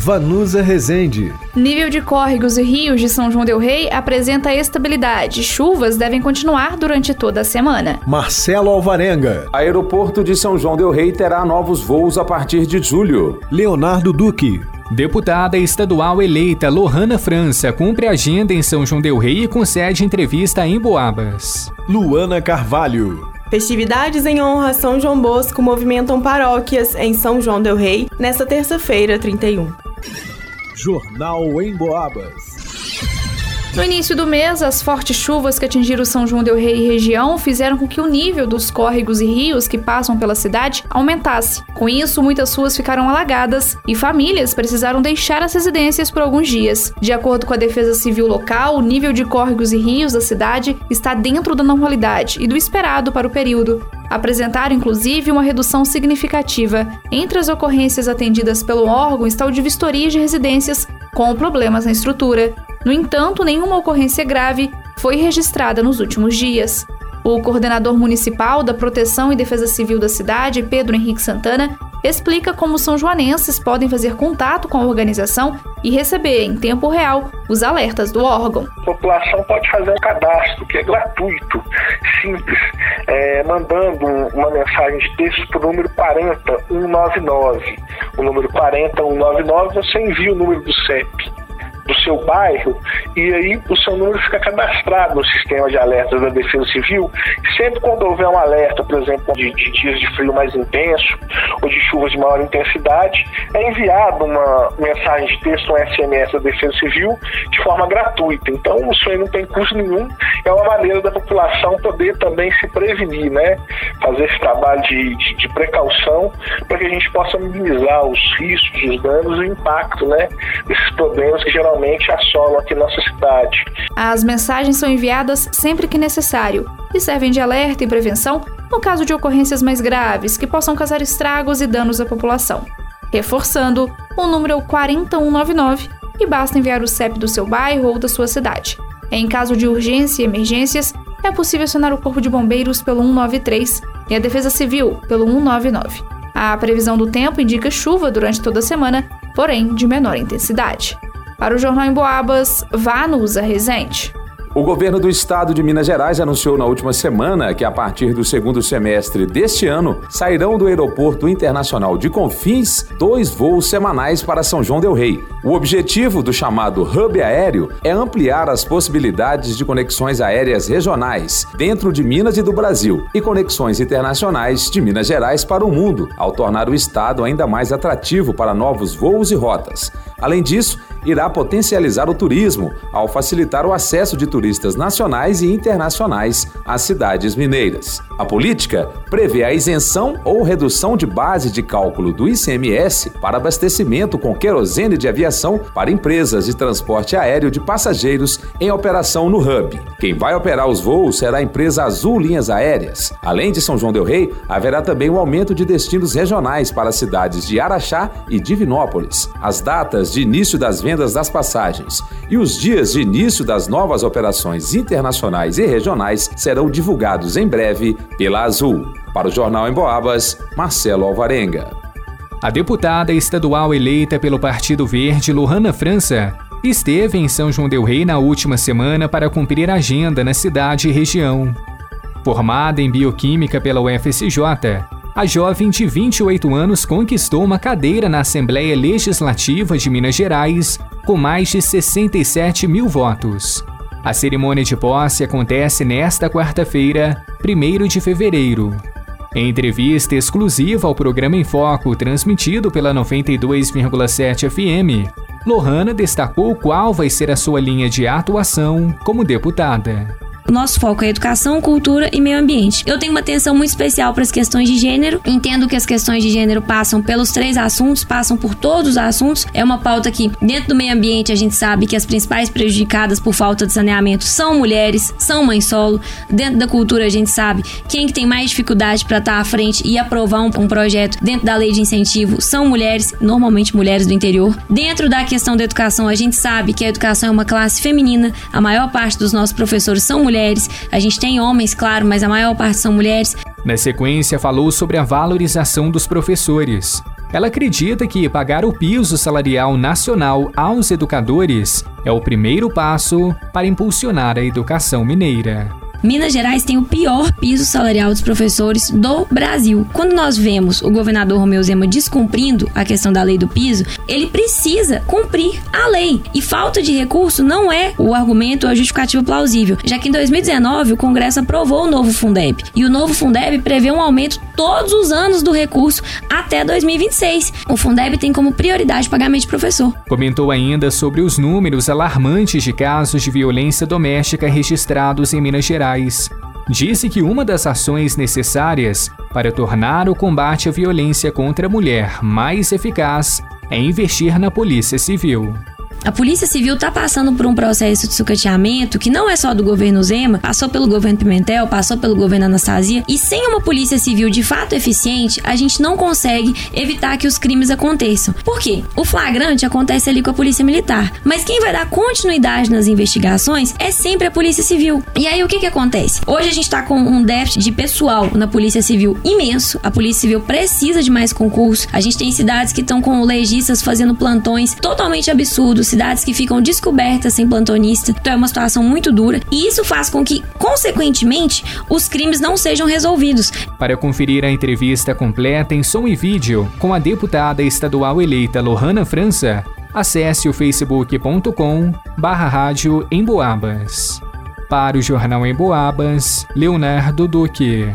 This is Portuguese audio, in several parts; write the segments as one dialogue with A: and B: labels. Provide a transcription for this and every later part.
A: Vanusa Rezende.
B: Nível de córregos e rios de São João del Rei apresenta estabilidade. Chuvas devem continuar durante toda a semana.
A: Marcelo Alvarenga.
C: Aeroporto de São João del Rei terá novos voos a partir de julho.
A: Leonardo Duque.
D: Deputada estadual eleita Lohana França cumpre agenda em São João del Rei e concede entrevista em Boabas.
A: Luana Carvalho.
E: Festividades em honra a São João Bosco movimentam paróquias em São João del Rei nesta terça-feira, 31.
A: Jornal em Boabas.
B: No início do mês, as fortes chuvas que atingiram São João del Rei e região fizeram com que o nível dos córregos e rios que passam pela cidade aumentasse. Com isso, muitas ruas ficaram alagadas e famílias precisaram deixar as residências por alguns dias. De acordo com a Defesa Civil local, o nível de córregos e rios da cidade está dentro da normalidade e do esperado para o período. Apresentaram inclusive uma redução significativa. Entre as ocorrências atendidas pelo órgão está o de vistoria de residências com problemas na estrutura. No entanto, nenhuma ocorrência grave foi registrada nos últimos dias. O coordenador municipal da Proteção e Defesa Civil da cidade, Pedro Henrique Santana, explica como são joanenses podem fazer contato com a organização e receber em tempo real os alertas do órgão.
F: A população pode fazer um cadastro que é gratuito, simples, é, mandando uma mensagem de texto para o número 40199. O número 40199 você envia o número do CEP do seu bairro e aí o seu número fica cadastrado no sistema de alertas da Defesa Civil. Sempre quando houver um alerta, por exemplo, de, de dias de frio mais intenso ou chuvas de maior intensidade, é enviado uma mensagem de texto, um SMS da Defesa Civil, de forma gratuita. Então, isso aí não tem custo nenhum, é uma maneira da população poder também se prevenir, né? Fazer esse trabalho de, de, de precaução para que a gente possa minimizar os riscos, os danos e o impacto, né? Desses problemas que geralmente assolam aqui nossa cidade.
B: As mensagens são enviadas sempre que necessário e servem de alerta e prevenção no caso de ocorrências mais graves que possam causar estragos e danos à população. Reforçando, o número é o 4199 e basta enviar o CEP do seu bairro ou da sua cidade. Em caso de urgência e emergências, é possível acionar o Corpo de Bombeiros pelo 193 e a Defesa Civil pelo 199. A previsão do tempo indica chuva durante toda a semana, porém de menor intensidade. Para o Jornal em Boabas, Vanusa Rezende.
C: O governo do estado de Minas Gerais anunciou na última semana que, a partir do segundo semestre deste ano, sairão do Aeroporto Internacional de Confins dois voos semanais para São João Del Rei. O objetivo do chamado Hub Aéreo é ampliar as possibilidades de conexões aéreas regionais dentro de Minas e do Brasil e conexões internacionais de Minas Gerais para o mundo, ao tornar o estado ainda mais atrativo para novos voos e rotas. Além disso, irá potencializar o turismo ao facilitar o acesso de turistas nacionais e internacionais às cidades mineiras. A política prevê a isenção ou redução de base de cálculo do ICMS para abastecimento com querosene de aviação para empresas de transporte aéreo de passageiros em operação no hub. Quem vai operar os voos será a empresa Azul Linhas Aéreas. Além de São João del Rei, haverá também o um aumento de destinos regionais para as cidades de Araxá e Divinópolis. As datas de início das vendas das passagens e os dias de início das novas operações internacionais e regionais serão divulgados em breve pela Azul. Para o Jornal em Boabas, Marcelo Alvarenga.
D: A deputada estadual eleita pelo Partido Verde, Lohana França, esteve em São João Del Rei na última semana para cumprir a agenda na cidade e região. Formada em bioquímica pela UFSJ, a jovem de 28 anos conquistou uma cadeira na Assembleia Legislativa de Minas Gerais com mais de 67 mil votos. A cerimônia de posse acontece nesta quarta-feira, 1 de fevereiro. Em entrevista exclusiva ao programa Em Foco, transmitido pela 92,7 FM, Lohana destacou qual vai ser a sua linha de atuação como deputada.
G: Nosso foco é educação, cultura e meio ambiente. Eu tenho uma atenção muito especial para as questões de gênero. Entendo que as questões de gênero passam pelos três assuntos, passam por todos os assuntos. É uma pauta que, dentro do meio ambiente, a gente sabe que as principais prejudicadas por falta de saneamento são mulheres, são mães solo. Dentro da cultura, a gente sabe quem que tem mais dificuldade para estar tá à frente e aprovar um, um projeto dentro da lei de incentivo são mulheres, normalmente mulheres do interior. Dentro da questão da educação, a gente sabe que a educação é uma classe feminina. A maior parte dos nossos professores são mulheres mulheres. A gente tem homens, claro, mas a maior parte são mulheres.
D: Na sequência, falou sobre a valorização dos professores. Ela acredita que pagar o piso salarial nacional aos educadores é o primeiro passo para impulsionar a educação mineira.
G: Minas Gerais tem o pior piso salarial dos professores do Brasil. Quando nós vemos o governador Romeu Zema descumprindo a questão da lei do piso, ele precisa cumprir a lei. E falta de recurso não é o argumento ou a justificativa plausível, já que em 2019 o Congresso aprovou o novo Fundeb. E o novo Fundeb prevê um aumento todos os anos do recurso até 2026. O Fundeb tem como prioridade o pagamento de professor.
D: Comentou ainda sobre os números alarmantes de casos de violência doméstica registrados em Minas Gerais disse que uma das ações necessárias para tornar o combate à violência contra a mulher mais eficaz é investir na Polícia Civil.
G: A Polícia Civil está passando por um processo de sucateamento que não é só do governo Zema, passou pelo governo Pimentel, passou pelo governo Anastasia, e sem uma Polícia Civil de fato eficiente, a gente não consegue evitar que os crimes aconteçam. Por quê? O flagrante acontece ali com a Polícia Militar, mas quem vai dar continuidade nas investigações é sempre a Polícia Civil. E aí o que que acontece? Hoje a gente está com um déficit de pessoal na Polícia Civil imenso, a Polícia Civil precisa de mais concurso, a gente tem cidades que estão com legistas fazendo plantões totalmente absurdos, cidades que ficam descobertas sem plantonista. Então é uma situação muito dura e isso faz com que, consequentemente, os crimes não sejam resolvidos.
D: Para conferir a entrevista completa em som e vídeo com a deputada estadual eleita Lohana França, acesse o facebook.com barra rádio Emboabas. Para o Jornal Emboabas, Leonardo Duque.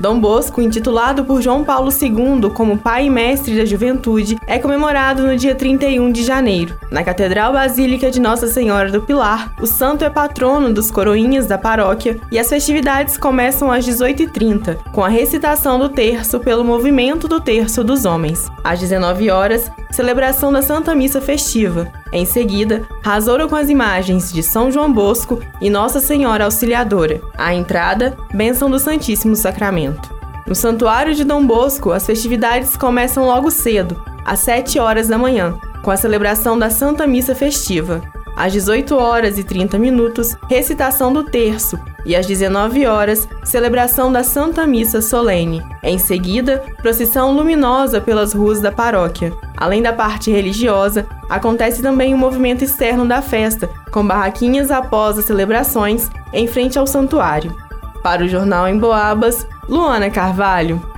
E: Dom Bosco, intitulado por João Paulo II como pai e mestre da juventude, é comemorado no dia 31 de janeiro. Na Catedral Basílica de Nossa Senhora do Pilar, o santo é patrono dos coroinhas da paróquia e as festividades começam às 18h30, com a recitação do terço pelo movimento do terço dos homens. Às 19 horas, celebração da Santa Missa Festiva. Em seguida, rasoura com as imagens de São João Bosco e Nossa Senhora Auxiliadora. À entrada, bênção do Santíssimo Sacramento. No Santuário de Dom Bosco, as festividades começam logo cedo, às 7 horas da manhã, com a celebração da Santa Missa Festiva. Às 18 horas e 30 minutos, recitação do terço, e às 19 horas, celebração da Santa Missa Solene. Em seguida, procissão luminosa pelas ruas da paróquia. Além da parte religiosa, acontece também o um movimento externo da festa, com barraquinhas após as celebrações em frente ao santuário. Para o jornal Em Boabas, Luana Carvalho.